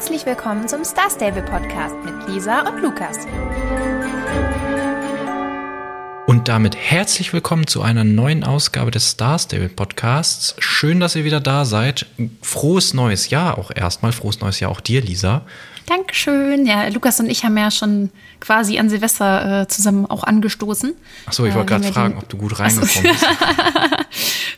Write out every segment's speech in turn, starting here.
Herzlich willkommen zum Star Stable Podcast mit Lisa und Lukas. Und damit herzlich willkommen zu einer neuen Ausgabe des Star Stable Podcasts. Schön, dass ihr wieder da seid. Frohes neues Jahr auch erstmal. Frohes neues Jahr auch dir, Lisa. Dankeschön. Ja, Lukas und ich haben ja schon quasi an Silvester äh, zusammen auch angestoßen. Achso, ich wollte äh, gerade fragen, ob du gut reingekommen bist.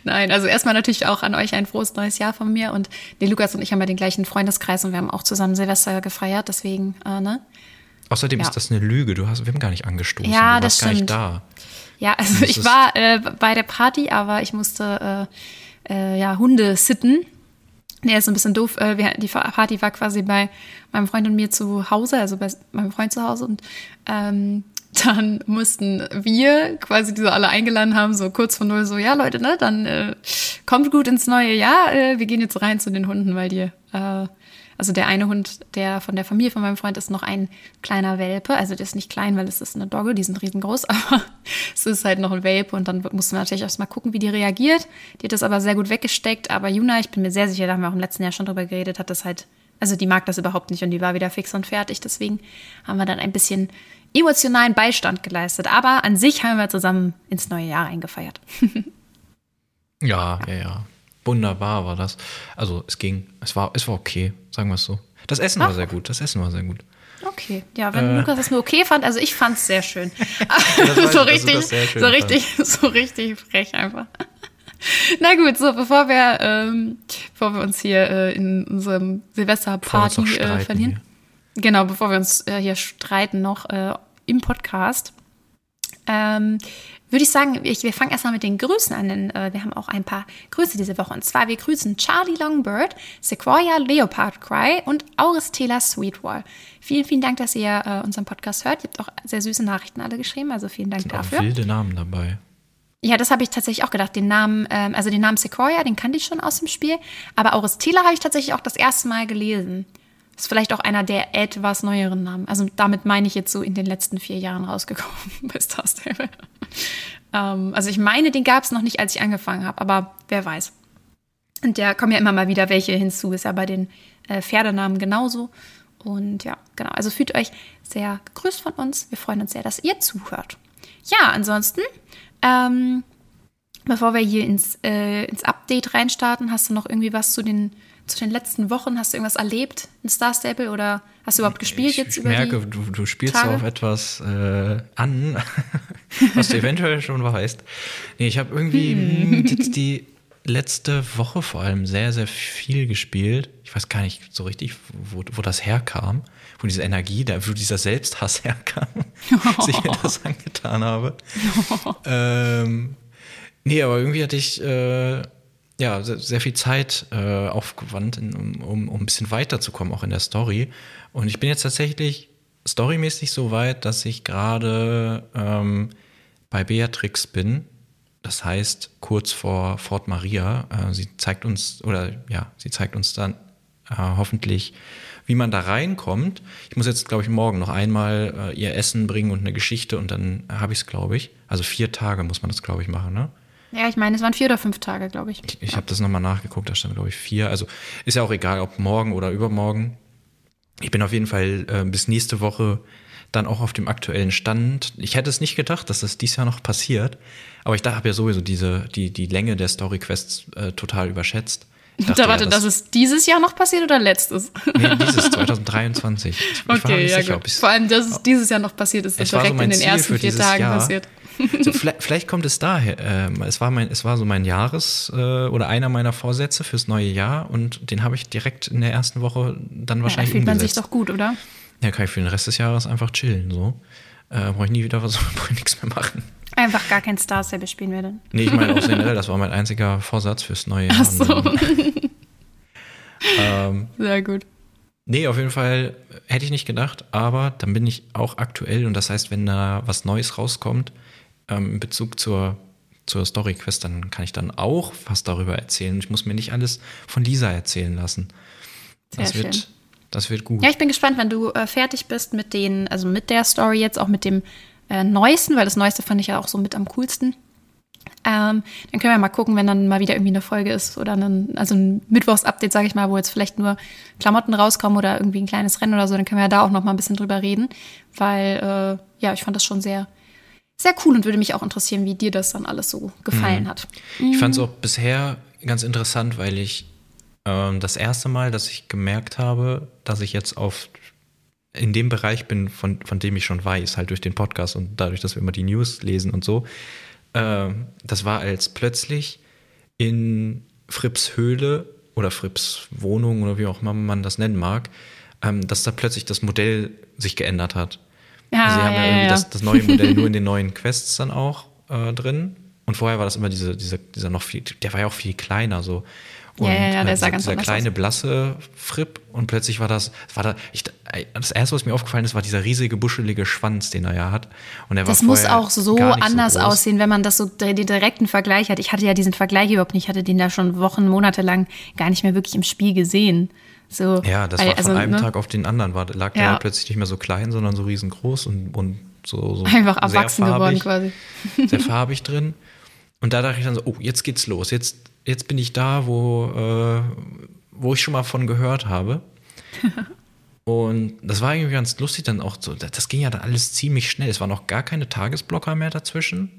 Nein, also erstmal natürlich auch an euch ein frohes neues Jahr von mir. Und nee, Lukas und ich haben ja den gleichen Freundeskreis und wir haben auch zusammen Silvester gefeiert, deswegen, äh, ne? Außerdem ja. ist das eine Lüge. Du hast, wir haben gar nicht angestoßen. Ja, du das warst stimmt. gar nicht da. Ja, also ich war äh, bei der Party, aber ich musste äh, äh, ja Hunde sitten. Nee, ist ein bisschen doof. Äh, die Party war quasi bei meinem Freund und mir zu Hause, also bei meinem Freund zu Hause. Und ähm, dann mussten wir quasi, die so alle eingeladen haben, so kurz vor null, so, ja Leute, ne, dann äh, kommt gut ins neue Jahr. Äh, wir gehen jetzt rein zu den Hunden, weil die, äh, also der eine Hund, der von der Familie von meinem Freund ist noch ein kleiner Welpe. Also der ist nicht klein, weil es ist eine Dogge, die sind riesengroß, aber es ist halt noch ein Welpe und dann mussten wir natürlich erstmal gucken, wie die reagiert. Die hat das aber sehr gut weggesteckt. Aber Juna, ich bin mir sehr sicher, da haben wir auch im letzten Jahr schon drüber geredet, hat das halt also die mag das überhaupt nicht und die war wieder fix und fertig. Deswegen haben wir dann ein bisschen emotionalen Beistand geleistet. Aber an sich haben wir zusammen ins neue Jahr eingefeiert. ja, ja, ja. Wunderbar war das. Also es ging, es war, es war okay, sagen wir es so. Das Essen Ach. war sehr gut. Das Essen war sehr gut. Okay, ja, wenn äh, Lukas das nur okay fand, also ich fand es sehr schön. so richtig, so richtig, so richtig frech einfach. Na gut, so bevor wir, ähm, bevor wir uns hier äh, in unserem Silvesterparty äh, verlieren. Hier. Genau, bevor wir uns äh, hier streiten noch äh, im Podcast. Ähm, würde ich sagen, ich, wir fangen erstmal mit den Grüßen an, denn äh, wir haben auch ein paar Grüße diese Woche. Und zwar, wir grüßen Charlie Longbird, Sequoia Leopard Cry und Auristela Sweetwall. Vielen, vielen Dank, dass ihr äh, unseren Podcast hört. Ihr habt auch sehr süße Nachrichten alle geschrieben, also vielen Dank Sind dafür. Auch wilde Namen dabei. Ja, das habe ich tatsächlich auch gedacht. Den Namen, ähm, also den Namen Sequoia, den kannte ich schon aus dem Spiel. Aber Auristela habe ich tatsächlich auch das erste Mal gelesen. Ist vielleicht auch einer der etwas neueren Namen. Also damit meine ich jetzt so in den letzten vier Jahren rausgekommen bei Star Stable. ähm, also ich meine, den gab es noch nicht, als ich angefangen habe, aber wer weiß. Und da kommen ja immer mal wieder welche hinzu. Ist ja bei den äh, Pferdenamen genauso. Und ja, genau. Also fühlt euch sehr gegrüßt von uns. Wir freuen uns sehr, dass ihr zuhört. Ja, ansonsten ähm, bevor wir hier ins, äh, ins Update reinstarten, hast du noch irgendwie was zu den, zu den letzten Wochen? Hast du irgendwas erlebt in Star Stable oder hast du überhaupt gespielt ich, jetzt ich merke, du, du spielst Tage? auf etwas äh, an, was du eventuell schon weißt. Nee, ich habe irgendwie hm. jetzt die letzte Woche vor allem sehr, sehr viel gespielt. Ich weiß gar nicht so richtig, wo, wo das herkam wo diese Energie, da, wo dieser Selbsthass herkam, dass ich mir das angetan habe. ähm, nee, aber irgendwie hatte ich äh, ja sehr, sehr, viel Zeit äh, aufgewandt, in, um, um ein bisschen weiterzukommen, auch in der Story. Und ich bin jetzt tatsächlich storymäßig so weit, dass ich gerade ähm, bei Beatrix bin. Das heißt, kurz vor Fort Maria. Äh, sie zeigt uns, oder ja, sie zeigt uns dann äh, hoffentlich wie man da reinkommt. Ich muss jetzt, glaube ich, morgen noch einmal äh, ihr Essen bringen und eine Geschichte und dann habe ich es, glaube ich. Also vier Tage muss man das, glaube ich, machen, ne? Ja, ich meine, es waren vier oder fünf Tage, glaube ich. Ich, ich habe das nochmal nachgeguckt, da stand, glaube ich, vier. Also ist ja auch egal, ob morgen oder übermorgen. Ich bin auf jeden Fall äh, bis nächste Woche dann auch auf dem aktuellen Stand. Ich hätte es nicht gedacht, dass das dieses Jahr noch passiert. Aber ich habe ja sowieso diese, die, die Länge der Story-Quests äh, total überschätzt. Dachte, da warte, ja, das, das ist dieses Jahr noch passiert oder letztes? Nee, dieses 2023. Ich, okay, ja sicher, gut. Vor allem, dass es dieses Jahr noch passiert ist, ist direkt so in den Ziel ersten vier Tagen Jahr. passiert. So, vielleicht, vielleicht, kommt es daher. Äh, es, war mein, es war so mein Jahres- äh, oder einer meiner Vorsätze fürs neue Jahr und den habe ich direkt in der ersten Woche dann wahrscheinlich ja, da fühlt man sich doch gut, oder? Ja, kann ich für den Rest des Jahres einfach chillen. So. Äh, brauche ich nie wieder was, brauche ich nichts mehr machen. Einfach gar kein Star Stable spielen wir dann. Nee, ich meine auch generell, das war mein einziger Vorsatz fürs neue Jahr. Ach so. ähm, Sehr gut. Nee, auf jeden Fall hätte ich nicht gedacht, aber dann bin ich auch aktuell und das heißt, wenn da was Neues rauskommt ähm, in Bezug zur, zur Story Quest, dann kann ich dann auch was darüber erzählen. Ich muss mir nicht alles von Lisa erzählen lassen. Sehr das schön. wird, das wird gut. Ja, ich bin gespannt, wenn du äh, fertig bist mit den, also mit der Story jetzt, auch mit dem äh, neuesten, weil das neueste fand ich ja auch so mit am coolsten. Ähm, dann können wir mal gucken, wenn dann mal wieder irgendwie eine Folge ist oder ein, also ein Mittwochs-Update, sage ich mal, wo jetzt vielleicht nur Klamotten rauskommen oder irgendwie ein kleines Rennen oder so, dann können wir ja da auch noch mal ein bisschen drüber reden, weil äh, ja, ich fand das schon sehr, sehr cool und würde mich auch interessieren, wie dir das dann alles so gefallen mhm. hat. Ich fand es auch bisher ganz interessant, weil ich ähm, das erste Mal, dass ich gemerkt habe, dass ich jetzt auf in dem Bereich bin, von, von dem ich schon weiß, halt durch den Podcast und dadurch, dass wir immer die News lesen und so, äh, das war als plötzlich in Frips Höhle oder Frips Wohnung oder wie auch immer man das nennen mag, ähm, dass da plötzlich das Modell sich geändert hat. Ja, also sie haben ja, ja irgendwie ja. Das, das, neue Modell nur in den neuen Quests dann auch äh, drin. Und vorher war das immer diese, diese, dieser noch viel, der war ja auch viel kleiner so. Und ja, ja, ja, der äh, sah ganz dieser kleine, aus. blasse Fripp und plötzlich war das, war da, ich, das erste, was mir aufgefallen ist, war dieser riesige, buschelige Schwanz, den er ja hat. Und er das muss auch so anders so aussehen, wenn man das so den direkten Vergleich hat. Ich hatte ja diesen Vergleich überhaupt nicht, ich hatte den da schon Wochen, Monate lang gar nicht mehr wirklich im Spiel gesehen. So, ja, das war von also, einem ne? Tag auf den anderen, war, lag ja. der plötzlich nicht mehr so klein, sondern so riesengroß und, und so, so einfach erwachsen geworden quasi. Sehr farbig drin. Und da dachte ich dann so, oh, jetzt geht's los. Jetzt jetzt bin ich da, wo, äh, wo ich schon mal von gehört habe. Und das war irgendwie ganz lustig dann auch so. Das ging ja dann alles ziemlich schnell. Es waren noch gar keine Tagesblocker mehr dazwischen.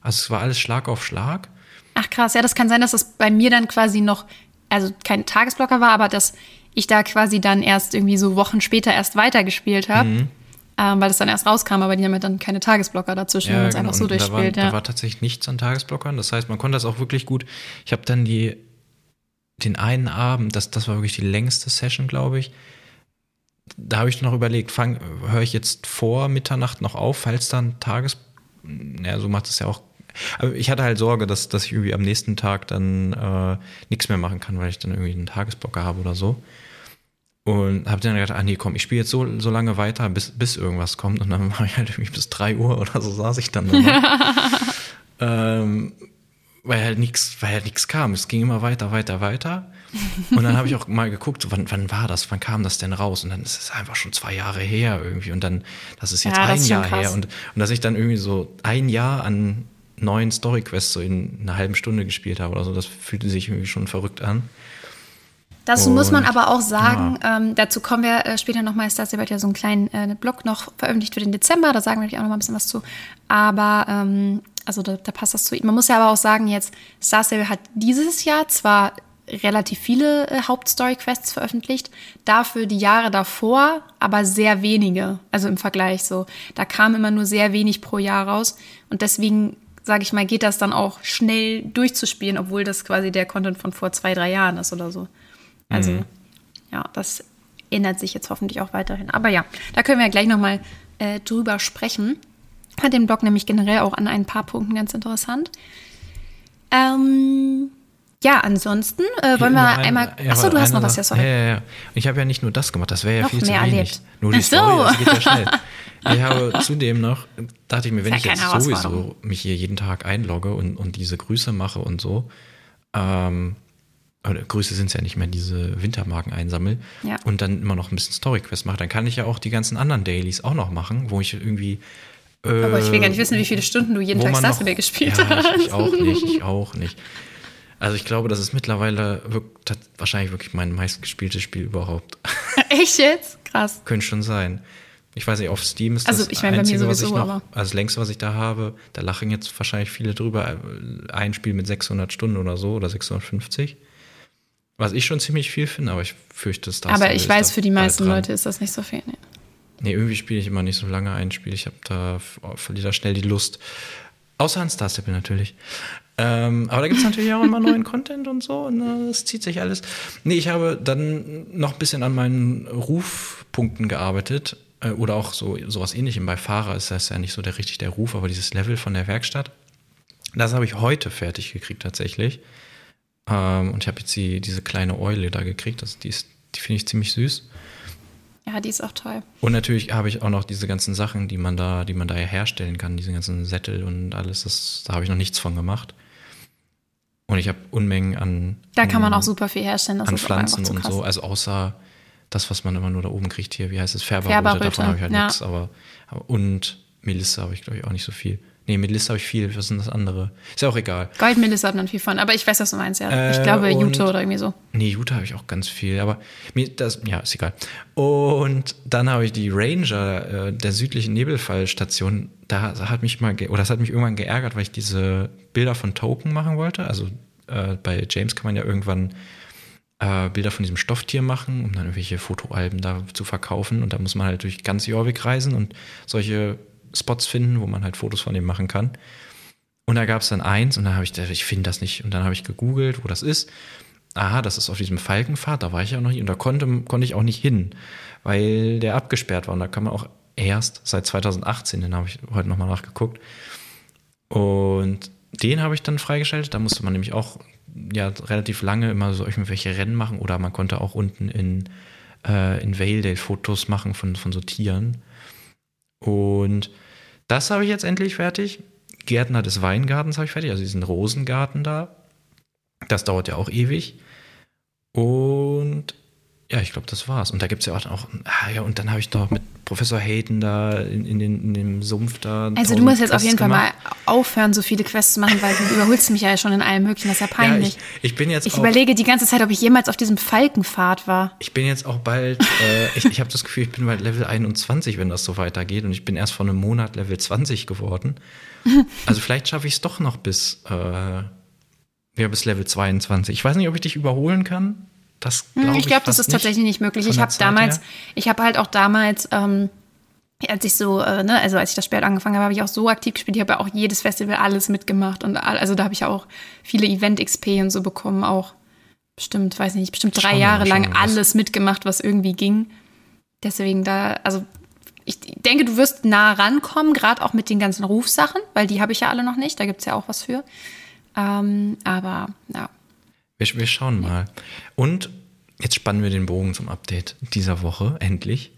Also es war alles Schlag auf Schlag. Ach krass, ja, das kann sein, dass das bei mir dann quasi noch, also kein Tagesblocker war, aber dass ich da quasi dann erst irgendwie so Wochen später erst weitergespielt habe. Mhm ähm, weil das dann erst rauskam, aber die haben ja dann keine Tagesblocker dazwischen, ja, wenn man es genau. einfach so durchspielt. Da war, ja. da war tatsächlich nichts an Tagesblockern. Das heißt, man konnte das auch wirklich gut. Ich habe dann die, den einen Abend, das, das war wirklich die längste Session, glaube ich. Da habe ich noch überlegt, höre ich jetzt vor Mitternacht noch auf, falls dann Tages. Ja, so macht es ja auch aber ich hatte halt Sorge, dass, dass ich irgendwie am nächsten Tag dann äh, nichts mehr machen kann, weil ich dann irgendwie einen Tagesblocker habe oder so. Und habe dann gedacht, ah nee, komm, ich spiele jetzt so, so lange weiter, bis, bis irgendwas kommt. Und dann war ich halt irgendwie bis 3 Uhr oder so saß ich dann ähm, weil halt nichts, weil halt nichts kam. Es ging immer weiter, weiter, weiter. Und dann habe ich auch mal geguckt, wann, wann war das? Wann kam das denn raus? Und dann ist es einfach schon zwei Jahre her irgendwie. Und dann, das ist jetzt ja, ein ist Jahr her. Und, und dass ich dann irgendwie so ein Jahr an neuen Story-Quests so in einer halben Stunde gespielt habe oder so, das fühlte sich irgendwie schon verrückt an. Dazu und, muss man aber auch sagen, ja. ähm, dazu kommen wir äh, später nochmal, Stasia wird ja so einen kleinen äh, Blog noch veröffentlicht für den Dezember, da sagen wir natürlich auch noch mal ein bisschen was zu. Aber, ähm, also da, da, passt das zu. Man muss ja aber auch sagen, jetzt, Star Stable hat dieses Jahr zwar relativ viele äh, Hauptstory-Quests veröffentlicht, dafür die Jahre davor aber sehr wenige, also im Vergleich so. Da kam immer nur sehr wenig pro Jahr raus und deswegen sage ich mal, geht das dann auch schnell durchzuspielen, obwohl das quasi der Content von vor zwei, drei Jahren ist oder so. Also mhm. ja, das ändert sich jetzt hoffentlich auch weiterhin. Aber ja, da können wir ja gleich nochmal äh, drüber sprechen. Hat den Blog nämlich generell auch an ein paar Punkten ganz interessant. Ähm, ja, ansonsten äh, wollen wir ein, einmal. Ja, achso, du hast noch was, ja, sorry. Ja, ja, ja. Ich habe ja nicht nur das gemacht, das wäre ja noch viel zu wenig. Erlebt. Nur die Ach Story, so. das geht ja schnell. Ich habe zudem noch, dachte ich mir, wenn ich jetzt sowieso mich hier jeden Tag einlogge und, und diese Grüße mache und so, ähm, Grüße sind es ja nicht mehr, diese Wintermarken einsammel ja. und dann immer noch ein bisschen Story-Quest mache, dann kann ich ja auch die ganzen anderen Dailies auch noch machen, wo ich irgendwie. Äh, Aber ich will gar nicht wissen, wie viele Stunden du jeden Tag Starstable gespielt ja, hast. Ich, ich auch nicht, ich auch nicht. Also ich glaube, das ist mittlerweile wirklich, wahrscheinlich wirklich mein meistgespieltes Spiel überhaupt. Echt jetzt? Krass. Könnte schon sein. Ich weiß nicht, auf Steam ist also, das ich mein, Einzige, bei mir sowieso, was ich noch, aber also das längste, was ich da habe, da lachen jetzt wahrscheinlich viele drüber, ein Spiel mit 600 Stunden oder so oder 650. Was ich schon ziemlich viel finde, aber ich fürchte, es das. Aber ich weiß, für die meisten Leute ist das nicht so viel. Nee, nee irgendwie spiele ich immer nicht so lange ein Spiel. Ich habe da verliere da schnell die Lust. Außer an Star Stable natürlich. Ähm, aber da gibt es natürlich auch immer neuen Content und so. Und äh, das zieht sich alles. Nee, ich habe dann noch ein bisschen an meinen Rufpunkten gearbeitet. Äh, oder auch so sowas ähnlichem. Bei Fahrer ist das ja nicht so der richtig der Ruf, aber dieses Level von der Werkstatt. Das habe ich heute fertig gekriegt tatsächlich. Ähm, und ich habe jetzt die, diese kleine Eule da gekriegt. Das, die die finde ich ziemlich süß. Ja, die ist auch toll. Und natürlich habe ich auch noch diese ganzen Sachen, die man da, die man da herstellen kann, diese ganzen Sättel und alles. Das, da habe ich noch nichts von gemacht. Und ich habe Unmengen an. Da kann man auch super viel herstellen. Das an Pflanzen und so. Also außer das, was man immer nur da oben kriegt hier, wie heißt es? Färberröte, Färberröte davon habe ich halt ja. nichts. Aber, aber, und Melisse habe ich, glaube ich, auch nicht so viel. Nee, Melissa habe ich viel. Was sind das andere? Ist ja auch egal. Gold Melissa hat man viel von, aber ich weiß, was du meinst, ja. Äh, ich glaube, Jute oder irgendwie so. Nee, Jute habe ich auch ganz viel, aber mir das, ja, ist egal. Und dann habe ich die Ranger äh, der südlichen Nebelfallstation, da hat mich mal, oder das hat mich irgendwann geärgert, weil ich diese Bilder von Token machen wollte. Also äh, bei James kann man ja irgendwann äh, Bilder von diesem Stofftier machen, um dann irgendwelche Fotoalben da zu verkaufen. Und da muss man halt durch ganz Jorvik reisen und solche Spots finden, wo man halt Fotos von dem machen kann. Und da gab es dann eins und dann habe ich gedacht, ich finde das nicht. Und dann habe ich gegoogelt, wo das ist. Aha, das ist auf diesem Falkenpfad, da war ich ja noch nicht. Und da konnte, konnte ich auch nicht hin, weil der abgesperrt war. Und da kann man auch erst seit 2018, den habe ich heute nochmal nachgeguckt. Und den habe ich dann freigeschaltet. Da musste man nämlich auch ja relativ lange immer so irgendwelche Rennen machen oder man konnte auch unten in, äh, in Valedale Fotos machen von, von so Tieren. Und das habe ich jetzt endlich fertig. Gärtner des Weingartens habe ich fertig, also diesen Rosengarten da. Das dauert ja auch ewig. Und ja, ich glaube, das war's. Und da gibt es ja auch, auch ah, ja, und dann habe ich doch mit Professor Hayden da in, in, den, in dem Sumpf da. Also du musst jetzt auf jeden gemacht. Fall mal aufhören, so viele Quests zu machen, weil du überholst mich ja schon in allem möglichen, das ist ja peinlich. Ja, ich, ich, bin jetzt Ich überlege die ganze Zeit, ob ich jemals auf diesem Falkenpfad war. Ich bin jetzt auch bald, äh, ich, ich habe das Gefühl, ich bin bald Level 21, wenn das so weitergeht. Und ich bin erst vor einem Monat Level 20 geworden. Also vielleicht schaffe ich es doch noch bis, äh, ja, bis Level 22. Ich weiß nicht, ob ich dich überholen kann. Das hm, glaub ich glaube, das ist tatsächlich nicht möglich. Ich habe damals, her. ich habe halt auch damals, ähm, als ich so, äh, ne, also als ich das Spiel angefangen habe, habe ich auch so aktiv gespielt. Ich habe ja auch jedes Festival alles mitgemacht und also da habe ich auch viele Event-XP und so bekommen, auch bestimmt, weiß nicht, bestimmt drei schon, Jahre lang was. alles mitgemacht, was irgendwie ging. Deswegen da, also ich denke, du wirst nah rankommen, gerade auch mit den ganzen Rufsachen, weil die habe ich ja alle noch nicht. Da gibt es ja auch was für. Ähm, aber ja, wir, wir schauen mal. Und jetzt spannen wir den Bogen zum Update dieser Woche, endlich.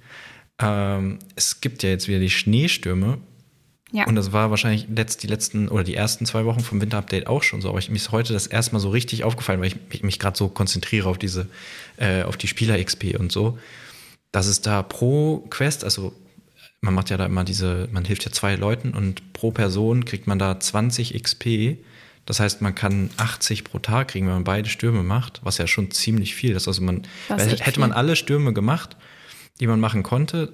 Ähm, es gibt ja jetzt wieder die Schneestürme. Ja. Und das war wahrscheinlich letzt, die letzten oder die ersten zwei Wochen vom Winterupdate auch schon so. Aber ich, mir ist heute das erstmal so richtig aufgefallen, weil ich, ich mich gerade so konzentriere auf diese, äh, auf die Spieler-XP und so, dass es da pro Quest, also man macht ja da immer diese, man hilft ja zwei Leuten und pro Person kriegt man da 20 XP das heißt, man kann 80 pro Tag kriegen, wenn man beide Stürme macht, was ja schon ziemlich viel ist. Also man, hätte viel. man alle Stürme gemacht, die man machen konnte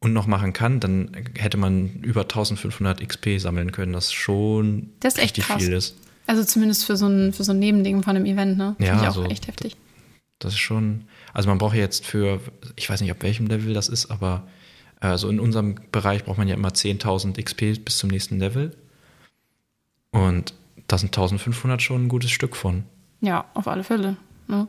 und noch machen kann, dann hätte man über 1500 XP sammeln können, das schon das ist echt krass. viel ist. Also zumindest für so ein, für so ein Nebending von einem Event, ne? Finde ja, ich auch also, echt heftig. Das ist schon, also man braucht jetzt für, ich weiß nicht, ab welchem Level das ist, aber also in unserem Bereich braucht man ja immer 10.000 XP bis zum nächsten Level. Und da sind 1500 schon ein gutes Stück von. Ja, auf alle Fälle. Ne?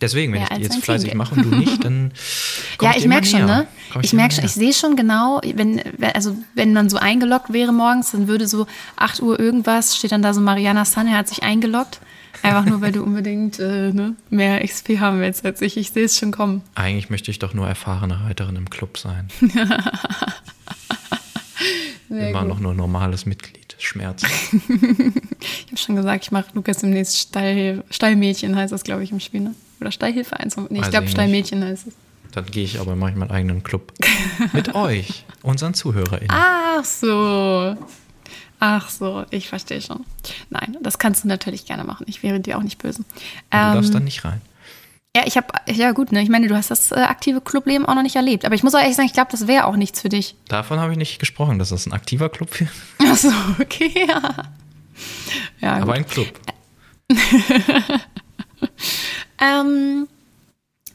Deswegen, wenn ja, ich jetzt fleißig mache und du nicht, dann Ja, ich, ich merke schon, ne? Ich, ich merke schon, ich sehe schon genau, wenn, also wenn man so eingeloggt wäre morgens, dann würde so 8 Uhr irgendwas, steht dann da so Mariana Sun, er hat sich eingeloggt. Einfach nur, weil du unbedingt äh, ne, mehr XP haben willst als ich. Ich sehe es schon kommen. Eigentlich möchte ich doch nur erfahrene Reiterin im Club sein. Immer gut. noch nur normales Mitglied. Schmerz. ich habe schon gesagt, ich mache Lukas demnächst Stall, Stallmädchen, heißt das, glaube ich, im Spiel. Ne? Oder Stallhilfe 1. Nee, ich glaube, Stallmädchen heißt es. Dann gehe ich aber, mache ich meinen eigenen Club. Mit euch, unseren ZuhörerInnen. Ach so. Ach so, ich verstehe schon. Nein, das kannst du natürlich gerne machen. Ich wäre dir auch nicht böse. Du ähm, darfst dann nicht rein. Ja, ich habe, ja gut, ne, ich meine, du hast das äh, aktive Clubleben auch noch nicht erlebt. Aber ich muss auch ehrlich sagen, ich glaube, das wäre auch nichts für dich. Davon habe ich nicht gesprochen, dass das ein aktiver Club wäre. Ach so, okay, ja. ja Aber gut. ein Club. ähm,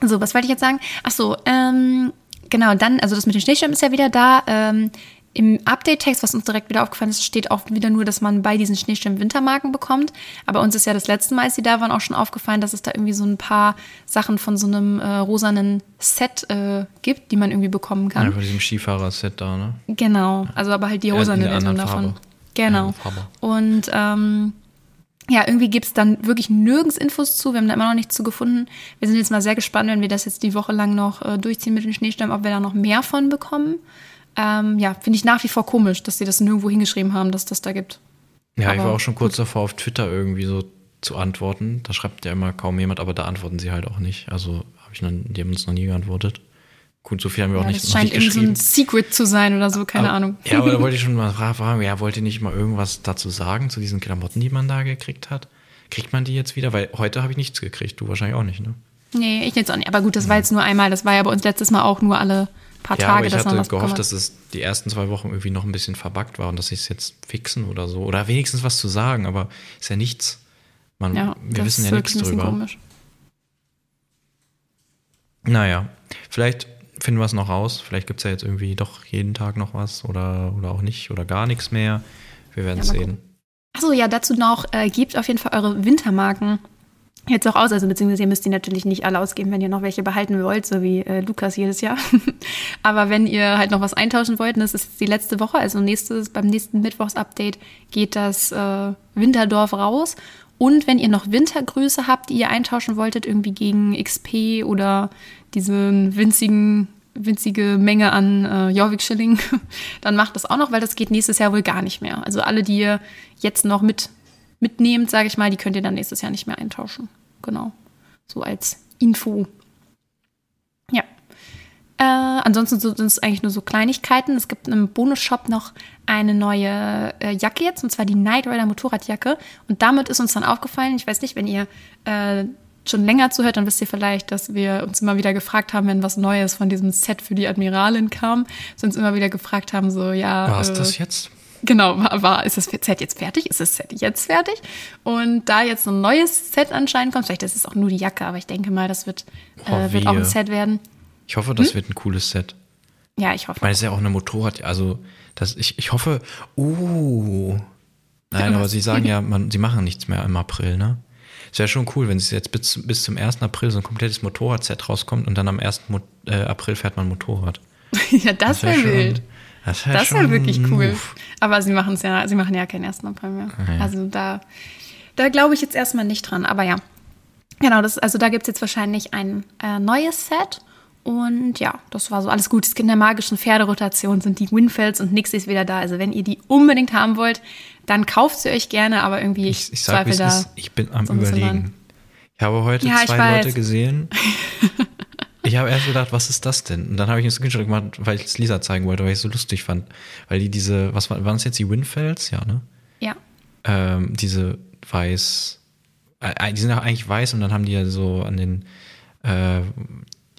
so, was wollte ich jetzt sagen? Ach so, ähm, genau, dann, also das mit den Schneestürmen ist ja wieder da. Ähm, im Update-Text, was uns direkt wieder aufgefallen ist, steht auch wieder nur, dass man bei diesen Schneesturm Wintermarken bekommt. Aber uns ist ja das letzte Mal, als sie da waren, auch schon aufgefallen, dass es da irgendwie so ein paar Sachen von so einem äh, rosanen Set äh, gibt, die man irgendwie bekommen kann. Ja, von diesem Skifahrer-Set da, ne? Genau, also aber halt die rosane ja, Version davon. Genau. Und ähm, ja, irgendwie gibt es dann wirklich nirgends Infos zu. Wir haben da immer noch nichts zu gefunden. Wir sind jetzt mal sehr gespannt, wenn wir das jetzt die Woche lang noch äh, durchziehen mit den Schneestürmen, ob wir da noch mehr von bekommen. Ähm, ja, finde ich nach wie vor komisch, dass sie das nirgendwo hingeschrieben haben, dass das da gibt. Ja, aber ich war auch schon kurz gut. davor, auf Twitter irgendwie so zu antworten. Da schreibt ja immer kaum jemand, aber da antworten sie halt auch nicht. Also habe ich noch, die haben uns noch nie geantwortet. Gut, so viel haben wir ja, auch nicht, das scheint noch nicht irgendwie so ein Secret zu sein oder so, keine aber, Ahnung. Ja, aber da wollte ich schon mal fragen, ja, wollt ihr nicht mal irgendwas dazu sagen, zu diesen Klamotten, die man da gekriegt hat? Kriegt man die jetzt wieder? Weil heute habe ich nichts gekriegt, du wahrscheinlich auch nicht, ne? Nee, ich jetzt auch nicht. Aber gut, das war jetzt nur einmal. Das war ja bei uns letztes Mal auch nur alle paar Ja, Tage. aber ich hatte gehofft, bekommen dass es die ersten zwei Wochen irgendwie noch ein bisschen verbuggt war und dass sie es jetzt fixen oder so. Oder wenigstens was zu sagen, aber ist ja nichts. Man. Ja, wir wissen ja nichts drüber. komisch. Naja, vielleicht finden wir es noch raus. Vielleicht gibt es ja jetzt irgendwie doch jeden Tag noch was oder, oder auch nicht oder gar nichts mehr. Wir werden es Ja, sehen. Achso, ja, dazu noch, äh, gebt auf jeden Fall eure Wintermarken jetzt auch aus. Also beziehungsweise ihr müsst die natürlich nicht alle ausgeben, wenn ihr noch welche behalten wollt, so wie äh, Lukas jedes Jahr. Aber wenn ihr halt noch was eintauschen wollt, und das ist die letzte Woche, also nächstes, beim nächsten Mittwochsupdate geht das äh, Winterdorf raus. Und wenn ihr noch Wintergrüße habt, die ihr eintauschen wolltet, irgendwie gegen XP oder diesen winzigen, winzige Menge an äh, Jorvik-Schilling, dann macht das auch noch, weil das geht nächstes Jahr wohl gar nicht mehr. Also alle, die ihr jetzt noch mit mitnehmt, sage ich mal, die könnt ihr dann nächstes Jahr nicht mehr eintauschen. Genau. So als Info. Ja. Äh, ansonsten sind es eigentlich nur so Kleinigkeiten. Es gibt im Bonus-Shop noch eine neue äh, Jacke jetzt, und zwar die Knight Rider Motorradjacke. Und damit ist uns dann aufgefallen, ich weiß nicht, wenn ihr äh, schon länger zuhört, dann wisst ihr vielleicht, dass wir uns immer wieder gefragt haben, wenn was Neues von diesem Set für die Admiralin kam, dass wir uns immer wieder gefragt haben, so, ja. War es äh, das jetzt? Genau, war, war, ist das Set jetzt fertig? Ist das Set jetzt fertig? Und da jetzt ein neues Set anscheinend kommt, vielleicht ist es auch nur die Jacke, aber ich denke mal, das wird, Oh, äh, wird auch ein Set werden. Ich hoffe, Hm? das wird ein cooles Set. Ja, ich hoffe. Weil es ist ja auch eine Motorrad, also das, ich, ich hoffe, uh, nein, aber sie sagen ja, man, sie machen nichts mehr im April, ne? Es wäre schon cool, wenn es jetzt bis, bis zum 1. April so ein komplettes Motorradset rauskommt und dann am 1. Mo äh, April fährt man Motorrad. ja, das wär wäre schon- wild. Das wäre schon wirklich cool. Move. Aber sie machen es ja, sie machen ja keinen 1. April mehr. Ja. Also da, da glaube ich jetzt erstmal nicht dran. Aber ja. Genau, das, also da gibt es jetzt wahrscheinlich ein äh, neues Set. Und ja, das war so alles gut. In der magischen Pferderotation sind die Winfelds und Nixis wieder da. Also wenn ihr die unbedingt haben wollt, dann kauft sie euch gerne, aber irgendwie Ich, ich sag, zweifle da. ist, ich bin am überlegen. Ich habe heute Ja, zwei. Leute gesehen. Ich habe erst gedacht, was ist das denn? Und dann habe ich einen Screenshot gemacht, weil ich es Lisa zeigen wollte, weil ich es so lustig fand. Weil die diese, was war- waren es jetzt, die Winfelds? Ja, ne? Ja. ähm, diese weiß, äh, die sind ja eigentlich weiß und dann haben die ja so an den, äh,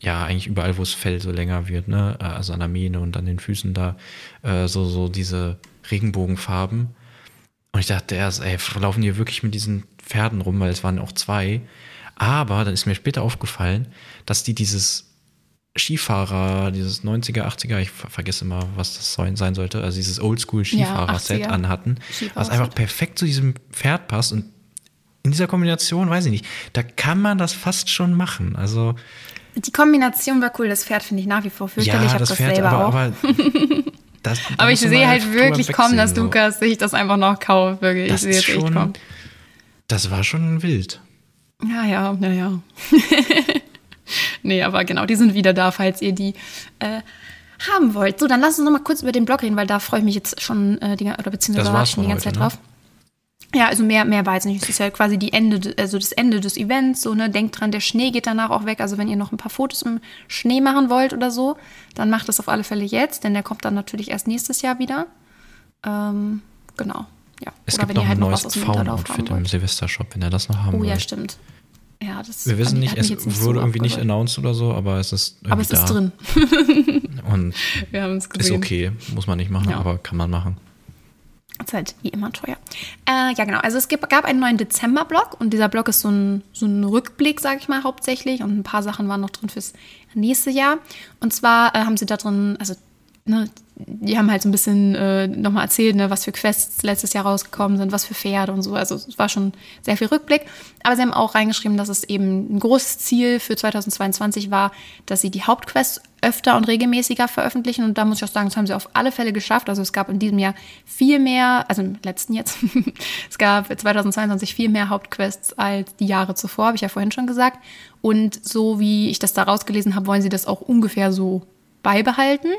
ja, eigentlich überall, wo das Fell so länger wird, ne, äh, also an der Mähne und an den Füßen da, äh, so, so diese Regenbogenfarben. Und ich dachte erst, ey, laufen die wirklich mit diesen Pferden rum, weil es waren auch zwei. Aber dann ist mir später aufgefallen, dass die dieses Skifahrer, dieses 90er, 80er, ich ver vergesse immer, was das sein sollte, also dieses Oldschool-Skifahrer-Set 80er. anhatten, was einfach perfekt zu diesem Pferd passt und in dieser Kombination, weiß ich nicht, da kann man das fast schon machen. Also, Die Kombination war cool. Das Pferd finde ich nach wie vor fürchterlich. ich habe das, selber aber, auch. aber, das, da Aber ich sehe halt wirklich kommen, dass so. Lukas sich das einfach noch kauft. Wirklich. Das ich sehe echt schon, kommen. das war schon wild. Ja, ja, ja, ja. nee, aber genau, die sind wieder da, falls ihr die äh, haben wollt. So, dann lass uns noch mal kurz über den Blog reden, weil da freue ich mich jetzt schon, äh, die, oder beziehungsweise war's ich schon die ganze heute, Zeit ne? drauf. Ja, also mehr, mehr war jetzt nicht. Es ist ja quasi die Ende, de- also das Ende des Events. So, ne, denkt dran, der Schnee geht danach auch weg. Also wenn ihr noch ein paar Fotos im Schnee machen wollt oder so, dann macht das auf alle Fälle jetzt, denn der kommt dann natürlich erst nächstes Jahr wieder. Ähm, genau. Ja. Es oder gibt wenn noch halt ein noch neues Faun-Outfit im. Silvester-Shop, wenn er das noch haben Oh will. ja, stimmt. Ja, das Wir wissen nicht, es nicht wurde so irgendwie nicht announced oder so, aber es ist irgendwie Aber es ist da. drin. Und Wir haben es ist gesehen. okay, muss man nicht machen, Ja. aber kann man machen. Ist halt wie immer teuer. Äh, ja, genau. Also es gab einen neuen Dezember-Blog und dieser Blog ist so ein, so ein Rückblick, sage ich mal, hauptsächlich. Und ein paar Sachen waren noch drin fürs nächste Jahr. Und zwar äh, haben sie da drin, also ne, die haben halt so ein bisschen äh, nochmal erzählt, ne, was für Quests letztes Jahr rausgekommen sind, was für Pferde und so. Also es war schon sehr viel Rückblick. Aber sie haben auch reingeschrieben, dass es eben ein großes Ziel für 2022 war, dass sie die Hauptquests öfter und regelmäßiger veröffentlichen. Und da muss ich auch sagen, das haben sie auf alle Fälle geschafft. Also es gab in diesem Jahr viel mehr, also im letzten jetzt, es gab 2022 viel mehr Hauptquests als die Jahre zuvor, habe ich ja vorhin schon gesagt. Und so wie ich das da rausgelesen habe, wollen sie das auch ungefähr so beibehalten.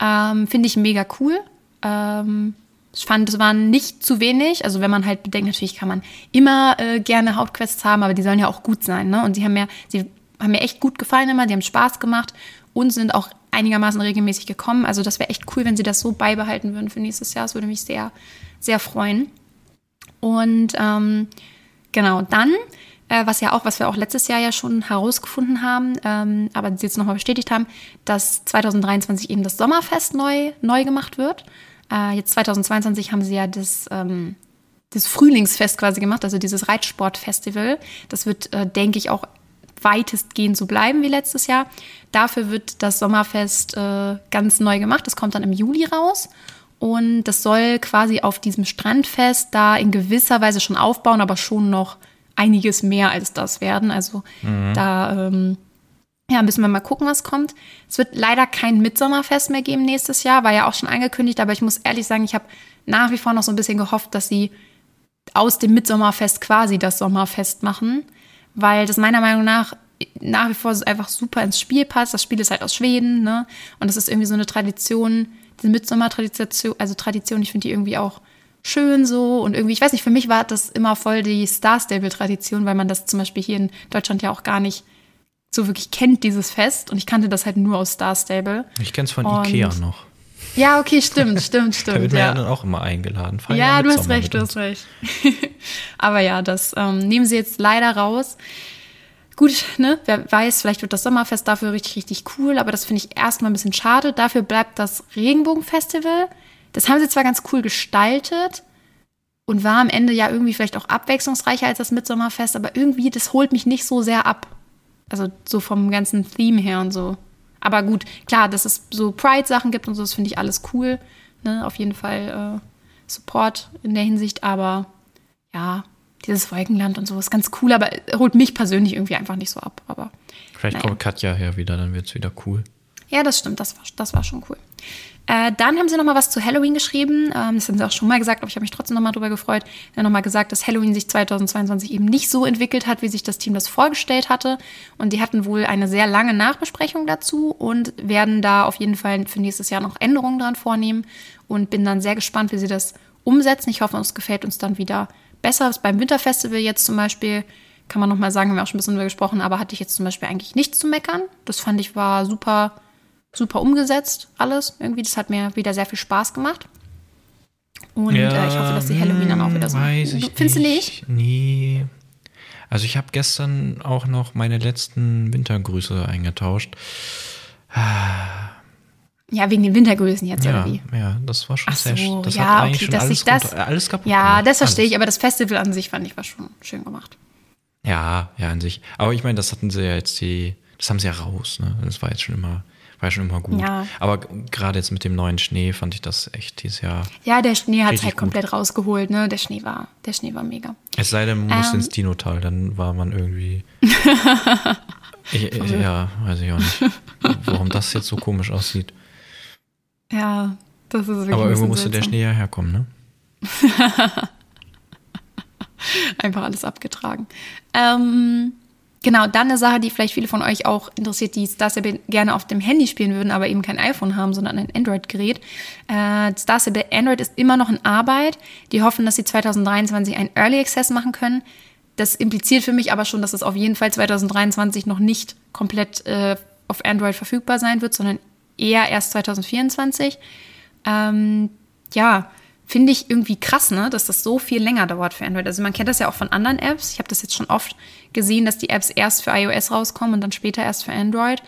Ähm, Finde ich mega cool. Ähm, ich fand, es waren nicht zu wenig. Also wenn man halt bedenkt, natürlich kann man immer äh, gerne Hauptquests haben, aber die sollen ja auch gut sein. Ne? Und sie haben ja, sie haben mir echt gut gefallen immer, die haben Spaß gemacht und sind auch einigermaßen regelmäßig gekommen. Also das wäre echt cool, wenn sie das so beibehalten würden für nächstes Jahr. Das würde mich sehr, sehr freuen. Und ähm, genau, dann, was ja auch, was wir auch letztes Jahr ja schon herausgefunden haben, ähm, aber sie jetzt nochmal bestätigt haben, dass 2023 eben das Sommerfest neu, neu gemacht wird. Äh, jetzt 2022 haben sie ja das, ähm, das Frühlingsfest quasi gemacht, also dieses Reitsportfestival. Das wird, äh, denke ich, auch weitestgehend so bleiben wie letztes Jahr. Dafür wird das Sommerfest äh, ganz neu gemacht. Das kommt dann im Juli raus. Und das soll quasi auf diesem Strandfest da in gewisser Weise schon aufbauen, aber schon noch einiges mehr als das werden. Also mhm. da ähm, ja, müssen wir mal gucken, was kommt. Es wird leider kein Mitsommerfest mehr geben nächstes Jahr, war ja auch schon angekündigt, aber ich muss ehrlich sagen, ich habe nach wie vor noch so ein bisschen gehofft, dass sie aus dem Mitsommerfest quasi das Sommerfest machen, weil das meiner Meinung nach nach wie vor einfach super ins Spiel passt. Das Spiel ist halt aus Schweden, ne? Und das ist irgendwie so eine Tradition, diese Mitsommer-Tradition, also Tradition, ich finde die irgendwie auch schön so und irgendwie, ich weiß nicht, für mich war das immer voll die Star Stable-Tradition, weil man das zum Beispiel hier in Deutschland ja auch gar nicht so wirklich kennt, dieses Fest. Und ich kannte das halt nur aus Star Stable. Ich kenne es von und Ikea noch. Ja, okay, stimmt, stimmt, stimmt. da wird man ja dann auch immer eingeladen. Feier ja, du hast recht, du hast recht. Aber ja, das ähm, nehmen sie jetzt leider raus. Gut, ne, wer weiß, vielleicht wird das Sommerfest dafür richtig, richtig cool, aber das finde ich erstmal ein bisschen schade. Dafür bleibt das Regenbogenfestival. Das haben sie zwar ganz cool gestaltet und war am Ende ja irgendwie vielleicht auch abwechslungsreicher als das Mitsommerfest, aber irgendwie, das holt mich nicht so sehr ab. Also so vom ganzen Theme her und so. Aber gut, klar, dass es so Pride-Sachen gibt und so, das finde ich alles cool. Ne? Auf jeden Fall äh, Support in der Hinsicht, aber ja, dieses Wolkenland und so ist ganz cool, aber holt mich persönlich irgendwie einfach nicht so ab. Aber, Vielleicht naja. kommt Katja her wieder, dann wird es wieder cool. Ja, das stimmt, das war, das war schon cool. Äh, dann haben sie noch mal was zu Halloween geschrieben. Ähm, das haben sie auch schon mal gesagt, aber ich habe mich trotzdem noch mal drüber gefreut. Sie haben noch mal gesagt, dass Halloween sich 2022 eben nicht so entwickelt hat, wie sich das Team das vorgestellt hatte. Und die hatten wohl eine sehr lange Nachbesprechung dazu und werden da auf jeden Fall für nächstes Jahr noch Änderungen dran vornehmen. Und bin dann sehr gespannt, wie sie das umsetzen. Ich hoffe, es gefällt uns dann wieder besser. Beim Winterfestival jetzt zum Beispiel kann man noch mal sagen, haben wir auch schon ein bisschen drüber gesprochen, aber hatte ich jetzt zum Beispiel eigentlich nichts zu meckern. Das fand ich war super super umgesetzt, alles. Irgendwie, das hat mir wieder sehr viel Spaß gemacht. Und ja, äh, ich hoffe, dass die Halloween dann auch wieder so. Weiß ich Findest du nicht? Nee. Also ich habe gestern auch noch meine letzten Wintergrüße eingetauscht. Ja, wegen den Wintergrüßen jetzt, ja, oder wie? Ja, das war schon Ach sehr so, Das ja, hat eigentlich okay, schon dass alles, ich das, runter, alles kaputt Ja, gemacht, das verstehe alles. ich, aber das Festival an sich fand ich war schon schön gemacht. Ja, ja, an sich. Aber ich meine, das hatten sie ja jetzt die, das haben sie ja raus, ne? Das war jetzt schon immer war schon immer gut. Ja. Aber gerade jetzt mit dem neuen Schnee fand ich das echt dieses Jahr. Ja, der Schnee hat es halt komplett gut. rausgeholt, ne? Der Schnee war, der Schnee war mega. Es sei denn, man ähm, muss ins Dinotal, dann war man irgendwie. ich, ich, ja, weiß ich auch nicht, warum das jetzt so komisch aussieht. Ja, das ist wirklich. Aber irgendwo musste der Schnee ja herkommen, ne? Einfach alles abgetragen. Ähm, Genau, dann eine Sache, die vielleicht viele von euch auch interessiert, die Star Stable gerne auf dem Handy spielen würden, aber eben kein iPhone haben, sondern ein Android-Gerät. Äh, Star Stable Android ist immer noch in Arbeit. Die hoffen, dass sie 2023 einen Early Access machen können. Das impliziert für mich aber schon, dass es auf jeden Fall 2023 noch nicht komplett äh, auf Android verfügbar sein wird, sondern eher erst 2024. Ähm, ja, finde ich irgendwie krass, ne, dass das so viel länger dauert für Android. Also man kennt das ja auch von anderen Apps. Ich habe das jetzt schon oft gesehen, dass die Apps erst für iOS rauskommen und dann später erst für Android.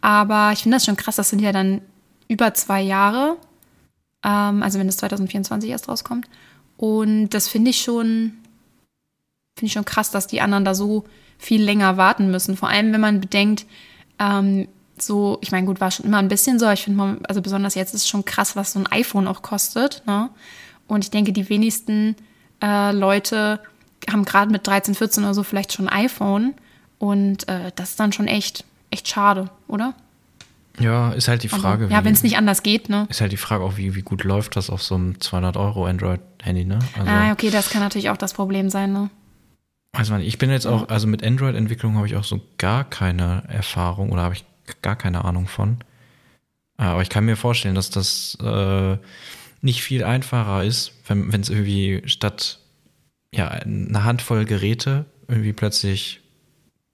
Aber ich finde das schon krass, das sind ja dann über zwei Jahre. Ähm, also wenn es 2024 erst rauskommt. Und das finde ich schon, finde ich schon krass, dass die anderen da so viel länger warten müssen. Vor allem, wenn man bedenkt, ähm, so, ich meine, gut, war schon immer ein bisschen so, ich finde, also besonders jetzt ist es schon krass, was so ein iPhone auch kostet. Ne? Und ich denke, die wenigsten äh, Leute haben gerade mit 13, 14 oder so vielleicht schon ein iPhone. Und äh, das ist dann schon echt, echt schade, oder? Ja, ist halt die Frage. Also, ja, wenn es nicht anders geht, ne? Ist halt die Frage auch, wie, wie gut läuft das auf so einem 200 Euro Android-Handy, ne? Also, ah, okay, das kann natürlich auch das Problem sein, ne? Also ich bin jetzt auch, also mit Android-Entwicklung habe ich auch so gar keine Erfahrung oder habe ich gar keine Ahnung von. Aber ich kann mir vorstellen, dass das äh, nicht viel einfacher ist, wenn es irgendwie statt ja, eine Handvoll Geräte irgendwie plötzlich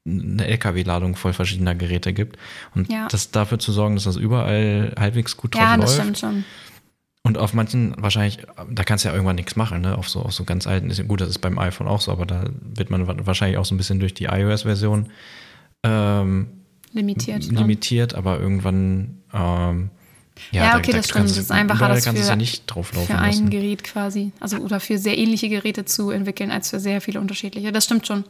eine LKW-Ladung voll verschiedener Geräte gibt. Und ja. das dafür zu sorgen, dass das überall halbwegs gut drauf ja, läuft. Ja, das stimmt schon. Und auf manchen wahrscheinlich, da kannst du ja irgendwann nichts machen, ne? Auf so, auf so ganz alten, ist, gut, das ist beim iPhone auch so, aber da wird man wahrscheinlich auch so ein bisschen durch die iOS-Version ähm, limitiert. Limitiert, ne? aber irgendwann ähm, ja, ja, okay, da, das stimmt. Das ist einfacher, das für, ja nicht drauflaufen für ein lassen. Gerät quasi, also oder für sehr ähnliche Geräte zu entwickeln, als für sehr viele unterschiedliche. Das stimmt schon.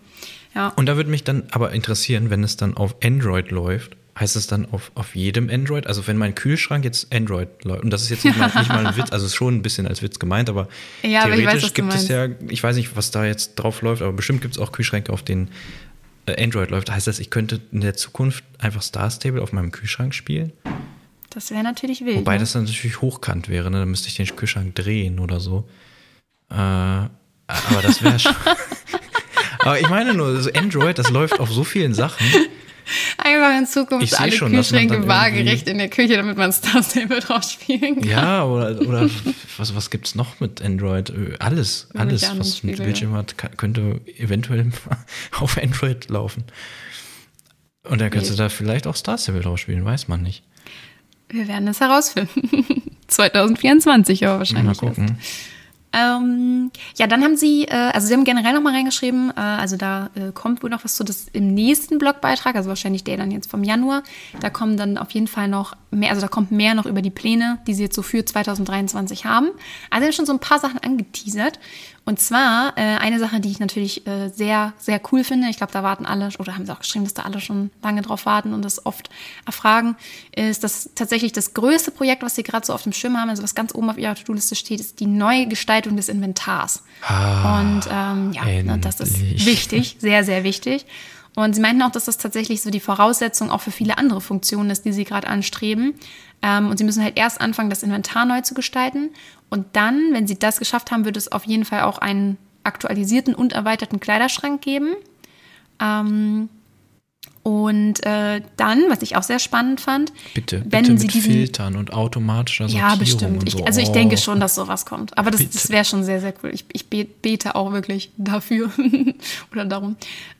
Ja. Und da würde mich dann aber interessieren, wenn es dann auf Android läuft, heißt es dann auf, auf jedem Android? Also wenn mein Kühlschrank jetzt Android läuft, und das ist jetzt nicht mal, nicht mal ein Witz, also ist schon ein bisschen als Witz gemeint, aber ja, theoretisch aber weiß, gibt es ja, ich weiß nicht, was da jetzt drauf läuft, aber bestimmt gibt es auch Kühlschränke, auf denen Android läuft. Heißt das, ich könnte in der Zukunft einfach Star Stable auf meinem Kühlschrank spielen? Das wäre natürlich wild. Wobei ne? das dann natürlich hochkant wäre, ne? Dann müsste ich den Kühlschrank drehen oder so. Äh, aber das wäre schon. aber ich meine nur, Android, das läuft auf so vielen Sachen. Einfach in Zukunft alle schon, Kühlschränke waagerecht in der Küche, damit man Star Stable drauf spielen kann. Ja, oder, oder was, was gibt es noch mit Android? Alles, alles, was mit Bildschirm hat, könnte eventuell auf Android laufen. Und dann könntest du da vielleicht auch Star Stable drauf spielen, weiß man nicht. Wir werden es herausfinden. 2024 aber wahrscheinlich. Mal gucken. Ähm, ja, dann haben sie, äh, also sie haben generell nochmal reingeschrieben, äh, also da äh, kommt wohl noch was zu das im nächsten Blogbeitrag, also wahrscheinlich der dann jetzt vom Januar. Da kommen dann auf jeden Fall noch mehr, also da kommt mehr noch über die Pläne, die sie jetzt so für 2023 haben. Also sie haben schon so ein paar Sachen angeteasert. Und zwar äh, eine Sache, die ich natürlich äh, sehr, sehr cool finde, ich glaube, da warten alle, oder haben sie auch geschrieben, dass da alle schon lange drauf warten und das oft erfragen, ist, dass tatsächlich das größte Projekt, was sie gerade so auf dem Schirm haben, also was ganz oben auf ihrer To-Do-Liste steht, ist die neue Gestaltung des Inventars. Ah, und ähm, ja, endlich. das ist wichtig, sehr, sehr wichtig. Und sie meinten auch, dass das tatsächlich so die Voraussetzung auch für viele andere Funktionen ist, die sie gerade anstreben. Ähm, und sie müssen halt erst anfangen, das Inventar neu zu gestalten. Und dann, wenn sie das geschafft haben, wird es auf jeden Fall auch einen aktualisierten und erweiterten Kleiderschrank geben. Ähm, und äh, dann, was ich auch sehr spannend fand, bitte, wenn bitte sie mit diesen, Filtern und automatischer Sortierung Ja, bestimmt. Und so. ich, also ich denke oh. schon, dass sowas kommt. Aber das, das wäre schon sehr, sehr cool. Ich, ich bete auch wirklich dafür oder darum.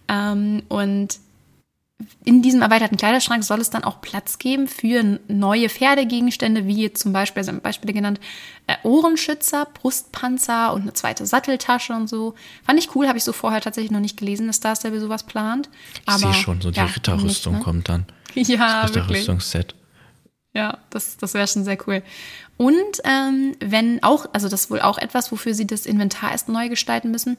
Ähm, und in diesem erweiterten Kleiderschrank soll es dann auch Platz geben für neue Pferdegegenstände, wie zum Beispiel, also Beispiele genannt, äh, Ohrenschützer, Brustpanzer und eine zweite Satteltasche und so. Fand ich cool, habe ich so vorher tatsächlich noch nicht gelesen, dass Star Stable sowas plant. Ich sehe schon, so die ja, Ritterrüstung nicht, ne? kommt dann. Ja, das Ritterrüstungsset. Ja, das, das wäre schon sehr cool. Und ähm, wenn auch, also das ist wohl auch etwas, wofür sie das Inventar erst neu gestalten müssen,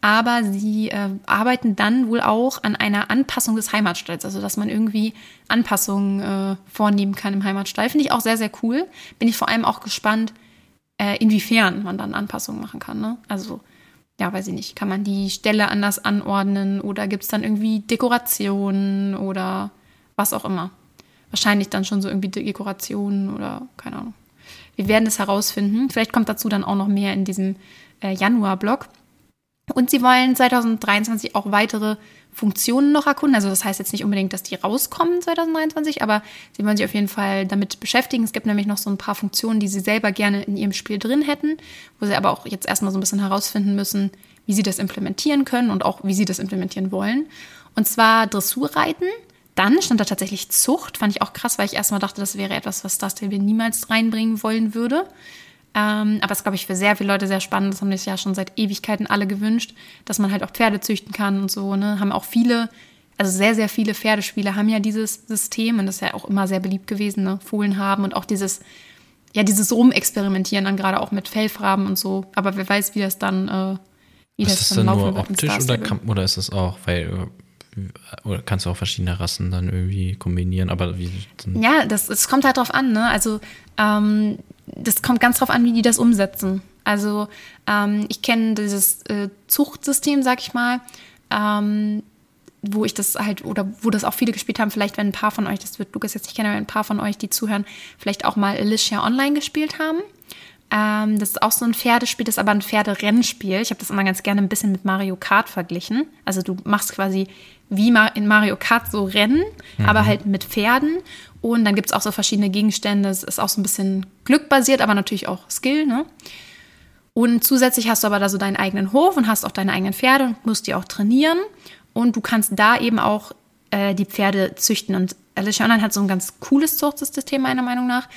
aber sie äh, arbeiten dann wohl auch an einer Anpassung des Heimatstalls, also dass man irgendwie Anpassungen äh, vornehmen kann im Heimatstall. Finde ich auch sehr, sehr cool. Bin ich vor allem auch gespannt, äh, inwiefern man dann Anpassungen machen kann. Ne? Also, ja, weiß ich nicht, kann man die Stelle anders anordnen oder gibt es dann irgendwie Dekorationen oder was auch immer. Wahrscheinlich dann schon so irgendwie Dekorationen oder keine Ahnung. Wir werden es herausfinden. Vielleicht kommt dazu dann auch noch mehr in diesem äh, Januar-Blog. Und sie wollen 2023 auch weitere Funktionen noch erkunden. Also das heißt jetzt nicht unbedingt, dass die rauskommen 2023, aber sie wollen sich auf jeden Fall damit beschäftigen. Es gibt nämlich noch so ein paar Funktionen, die sie selber gerne in ihrem Spiel drin hätten, wo sie aber auch jetzt erstmal so ein bisschen herausfinden müssen, wie sie das implementieren können und auch wie sie das implementieren wollen. Und zwar Dressurreiten. Dann stand da tatsächlich Zucht. Fand ich auch krass, weil ich erstmal dachte, das wäre etwas, was Star Stable niemals reinbringen wollen würde. Ähm, aber es glaube ich für sehr viele Leute sehr spannend. Das haben sich ja schon seit Ewigkeiten alle gewünscht, dass man halt auch Pferde züchten kann und so. Ne? Haben auch viele, also sehr, sehr viele Pferdespiele haben ja dieses System und das ist ja auch immer sehr beliebt gewesen, ne? Fohlen haben und auch dieses, ja, dieses Rumexperimentieren dann gerade auch mit Fellfarben und so. Aber wer weiß, wie das dann, äh, wie ist das, das dann laufen nur optisch oder, kann, oder ist es auch, weil oder kannst du auch verschiedene Rassen dann irgendwie kombinieren, aber wie. Ja, das, es kommt halt drauf an, ne? Also ähm, das kommt ganz drauf an, wie die das umsetzen. Also ähm, ich kenne dieses äh, Zuchtsystem, sag ich mal, ähm, wo ich das halt, oder wo das auch viele gespielt haben, vielleicht wenn ein paar von euch, das wird Lukas jetzt nicht kennen, aber ein paar von euch, die zuhören, vielleicht auch mal Alicia Online gespielt haben. Ähm, das ist auch so ein Pferdespiel, das ist aber ein Pferderennspiel. Ich habe das immer ganz gerne ein bisschen mit Mario Kart verglichen. Also du machst quasi wie in Mario Kart so Rennen, mhm. aber halt mit Pferden. Und dann gibt es auch so verschiedene Gegenstände. Es ist auch so ein bisschen glückbasiert, aber natürlich auch Skill, ne? Und zusätzlich hast du aber da so deinen eigenen Hof und hast auch deine eigenen Pferde und musst die auch trainieren. Und du kannst da eben auch äh, die Pferde züchten. Und Alicia Online hat so ein ganz cooles Zuchtsystem, meiner Meinung nach.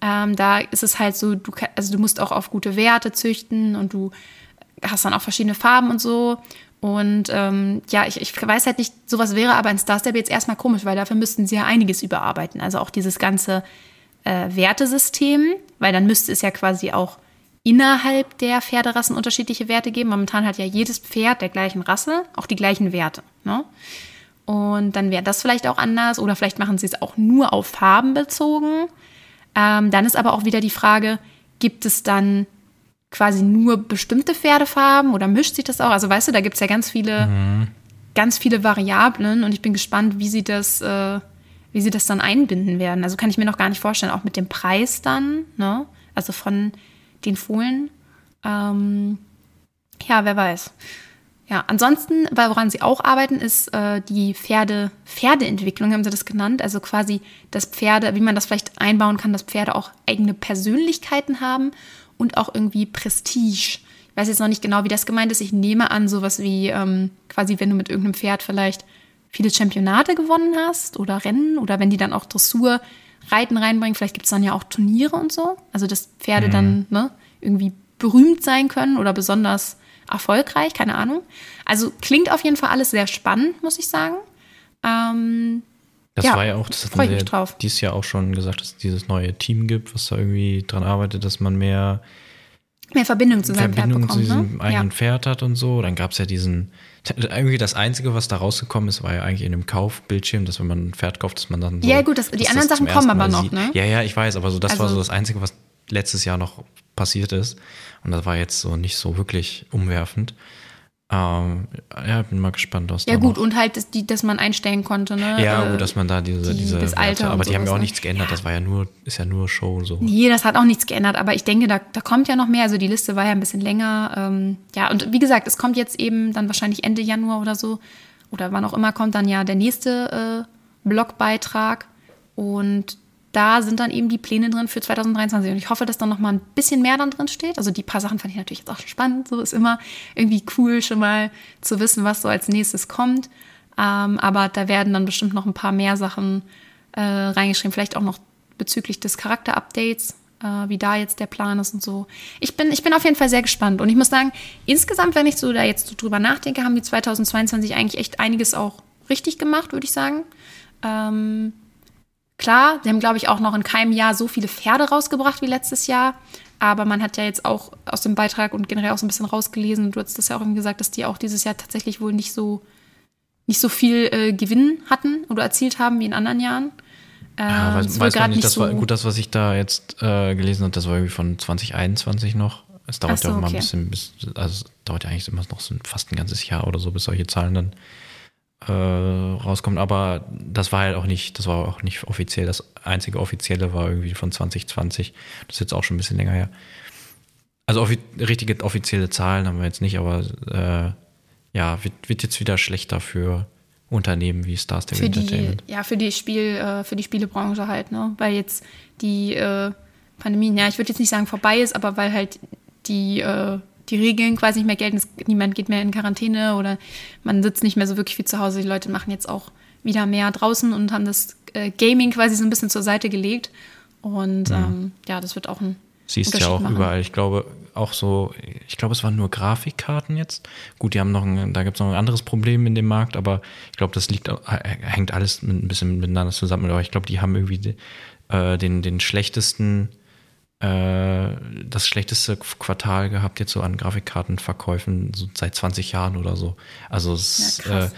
Ähm, da ist es halt so, du, also du musst auch auf gute Werte züchten und du hast dann auch verschiedene Farben und so. Und ähm, ja, ich, ich weiß halt nicht, sowas wäre aber in Star jetzt erstmal komisch, weil dafür müssten sie ja einiges überarbeiten. Also auch dieses ganze äh, Wertesystem, weil dann müsste es ja quasi auch innerhalb der Pferderassen unterschiedliche Werte geben. Momentan hat ja jedes Pferd der gleichen Rasse auch die gleichen Werte. Ne? Und dann wäre das vielleicht auch anders oder vielleicht machen sie es auch nur auf Farben bezogen. Ähm, dann ist aber auch wieder die Frage, gibt es dann quasi nur bestimmte Pferdefarben oder mischt sich das auch? Also weißt du, da gibt es ja ganz viele, mhm. ganz viele Variablen und ich bin gespannt, wie sie das, äh, wie sie das dann einbinden werden. Also kann ich mir noch gar nicht vorstellen, auch mit dem Preis dann, ne? Also von den Fohlen. Ähm, ja, wer weiß. Ja, ansonsten, woran sie auch arbeiten, ist äh, die Pferde, Pferdeentwicklung, haben sie das genannt. Also quasi, dass Pferde, wie man das vielleicht einbauen kann, dass Pferde auch eigene Persönlichkeiten haben und auch irgendwie Prestige. Ich weiß jetzt noch nicht genau, wie das gemeint ist. Ich nehme an, sowas wie ähm, quasi, wenn du mit irgendeinem Pferd vielleicht viele Championate gewonnen hast oder Rennen oder wenn die dann auch Dressur Reiten reinbringen, vielleicht gibt es dann ja auch Turniere und so. Also dass Pferde mhm. dann ne, irgendwie berühmt sein können oder besonders erfolgreich, keine Ahnung. Also klingt auf jeden Fall alles sehr spannend, muss ich sagen. Ähm, das ja, war ja auch, das hat man ja dieses Jahr auch schon gesagt, dass es dieses neue Team gibt, was da irgendwie dran arbeitet, dass man mehr mehr Verbindung zu seinem Verbindung Pferd bekommt, zu diesem ne? eigenen ja. Pferd hat und so. Dann gab es ja diesen, irgendwie das Einzige, was da rausgekommen ist, war ja eigentlich in dem Kaufbildschirm, dass wenn man ein Pferd kauft, dass man dann so, Ja gut, das, die anderen Sachen kommen aber noch, ne? Ja, ja, ich weiß, aber so das also, war so das Einzige, was letztes Jahr noch passiert ist. Und das war jetzt so nicht so wirklich umwerfend. Ähm, ja, bin mal gespannt, was Ja, gut, noch. und halt, dass, die, dass man einstellen konnte, ne? Ja, äh, gut, dass man da diese, die, diese das Alter aber die haben ja auch ne? nichts geändert, ja. das war ja nur, ist ja nur Show so. Nee, das hat auch nichts geändert, aber ich denke, da, da kommt ja noch mehr. Also die Liste war ja ein bisschen länger. Ähm, ja, und wie gesagt, es kommt jetzt eben dann wahrscheinlich Ende Januar oder so, oder wann auch immer kommt dann ja der nächste äh, Blogbeitrag. Und da sind dann eben die Pläne drin für 2023. Und ich hoffe, dass dann noch mal ein bisschen mehr dann drin steht. Also die paar Sachen fand ich natürlich jetzt auch spannend. So ist immer irgendwie cool, schon mal zu wissen, was so als nächstes kommt. Ähm, aber da werden dann bestimmt noch ein paar mehr Sachen äh, reingeschrieben. Vielleicht auch noch bezüglich des Charakterupdates, äh, wie da jetzt der Plan ist und so. Ich bin, ich bin auf jeden Fall sehr gespannt. Und ich muss sagen, insgesamt, wenn ich so da jetzt so drüber nachdenke, haben die 2022 eigentlich echt einiges auch richtig gemacht, würde ich sagen. Ähm, Klar, sie haben, glaube ich, auch noch in keinem Jahr so viele Pferde rausgebracht wie letztes Jahr. Aber man hat ja jetzt auch aus dem Beitrag und generell auch so ein bisschen rausgelesen, du hast das ja auch eben gesagt, dass die auch dieses Jahr tatsächlich wohl nicht so, nicht so viel äh, Gewinn hatten oder erzielt haben wie in anderen Jahren. Ähm, ja, weiß, weiß man nicht, das so war gut, das, was ich da jetzt äh, gelesen habe, das war irgendwie von 2021 noch. Es dauert so, ja immer okay. ein bisschen, bis, also es dauert ja eigentlich immer noch so fast ein ganzes Jahr oder so, bis solche Zahlen dann äh, rauskommt. Aber das war halt auch nicht, das war auch nicht offiziell. Das einzige offizielle war irgendwie von 2020. Das ist jetzt auch schon ein bisschen länger her. Also offi richtige offizielle Zahlen haben wir jetzt nicht, aber äh, ja, wird, wird jetzt wieder schlechter für Unternehmen wie Star Stable Entertainment. ja, für die Spiel, äh, für die Spielebranche halt, ne? Weil jetzt die äh, Pandemie, ja, ich würde jetzt nicht sagen vorbei ist, aber weil halt die äh, die Regeln quasi nicht mehr gelten. Es, niemand geht mehr in Quarantäne oder man sitzt nicht mehr so wirklich viel zu Hause. Die Leute machen jetzt auch wieder mehr draußen und haben das äh, Gaming quasi so ein bisschen zur Seite gelegt. Und mhm. ähm, ja, das wird auch ein Siehst ja auch machen. überall. Ich glaube auch so, ich glaube, es waren nur Grafikkarten jetzt. Gut, die haben noch ein, da gibt es noch ein anderes Problem in dem Markt, aber ich glaube, das liegt, hängt alles ein bisschen miteinander zusammen. Aber ich glaube, die haben irgendwie äh, den, den schlechtesten äh, das schlechteste Quartal gehabt jetzt so an Grafikkartenverkäufen so seit 20 Jahren oder so. Also es, ja, äh,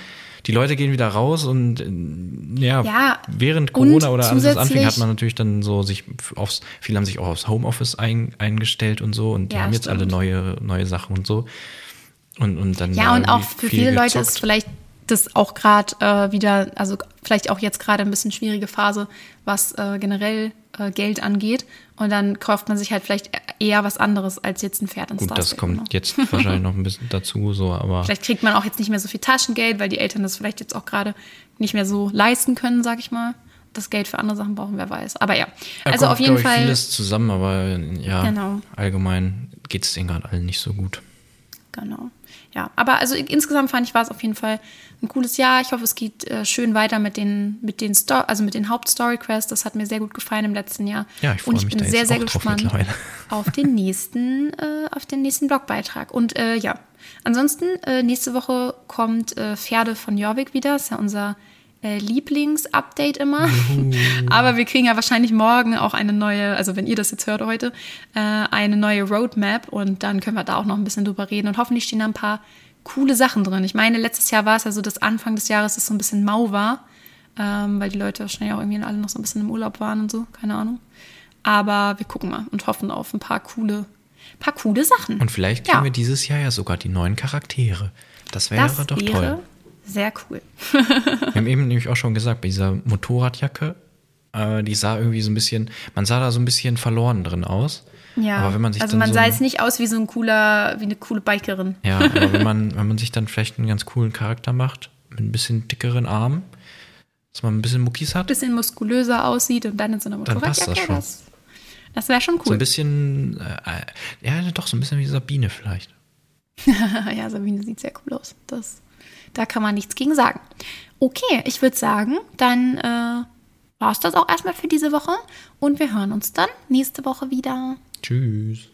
die Leute gehen wieder raus und äh, ja, ja während Corona oder alles anfing, hat man natürlich dann so sich aufs, viele haben sich auch aufs Homeoffice ein, eingestellt und so und die ja, haben jetzt stimmt. alle neue, neue Sachen und so. Und, und dann ja, und auch für viele gezockt. Leute ist vielleicht das auch gerade äh, wieder, also vielleicht auch jetzt gerade ein bisschen schwierige Phase, was äh, generell äh, Geld angeht. Und dann kauft man sich halt vielleicht eher was anderes als jetzt ein Pferd ins Gut, das kommt ne? jetzt wahrscheinlich noch ein bisschen dazu, so, aber. Vielleicht kriegt man auch jetzt nicht mehr so viel Taschengeld, weil die Eltern das vielleicht jetzt auch gerade nicht mehr so leisten können, sag ich mal. Das Geld für andere Sachen brauchen, wer weiß. Aber ja, also kommt, auf jeden Fall. vieles zusammen, aber ja, genau. allgemein geht es denen gerade allen nicht so gut. Genau. Ja, aber also insgesamt fand ich, war es auf jeden Fall ein cooles Jahr. Ich hoffe, es geht äh, schön weiter mit den, mit den Sto also mit den Hauptstory-Quests. Das hat mir sehr gut gefallen im letzten Jahr. Ja, ich freue mich Und ich bin sehr, sehr gespannt auf den nächsten, äh, auf den nächsten Blogbeitrag. Und äh, ja, ansonsten, äh, nächste Woche kommt äh, Pferde von Jorvik wieder. Das ist ja unser äh, Lieblingsupdate immer. Juhu. Aber wir kriegen ja wahrscheinlich morgen auch eine neue, also wenn ihr das jetzt hört heute, äh, eine neue Roadmap und dann können wir da auch noch ein bisschen drüber reden und hoffentlich stehen da ein paar coole Sachen drin. Ich meine, letztes Jahr war es ja so, dass Anfang des Jahres es so ein bisschen mau war, ähm, weil die Leute wahrscheinlich auch irgendwie alle noch so ein bisschen im Urlaub waren und so, keine Ahnung. Aber wir gucken mal und hoffen auf ein paar coole, paar coole Sachen. Und vielleicht kriegen ja. wir dieses Jahr ja sogar die neuen Charaktere. Das wäre das doch wäre toll. Sehr cool. Wir haben eben nämlich auch schon gesagt, bei dieser Motorradjacke, äh, die sah irgendwie so ein bisschen, man sah da so ein bisschen verloren drin aus. Ja, aber wenn man sich also man so sah jetzt nicht aus wie so ein cooler, wie eine coole Bikerin. Ja, aber wenn man, wenn man sich dann vielleicht einen ganz coolen Charakter macht, mit ein bisschen dickeren Armen, dass man ein bisschen Muckis hat. Ein bisschen muskulöser aussieht und dann in so einer Motorradjacke. Dann passt das schon. Das, das wäre schon cool. So ein bisschen, äh, ja, doch, so ein bisschen wie Sabine vielleicht. ja, Sabine sieht sehr cool aus. Das da kann man nichts gegen sagen. Okay, ich würde sagen, dann äh, war es das auch erstmal für diese Woche und wir hören uns dann nächste Woche wieder. Tschüss.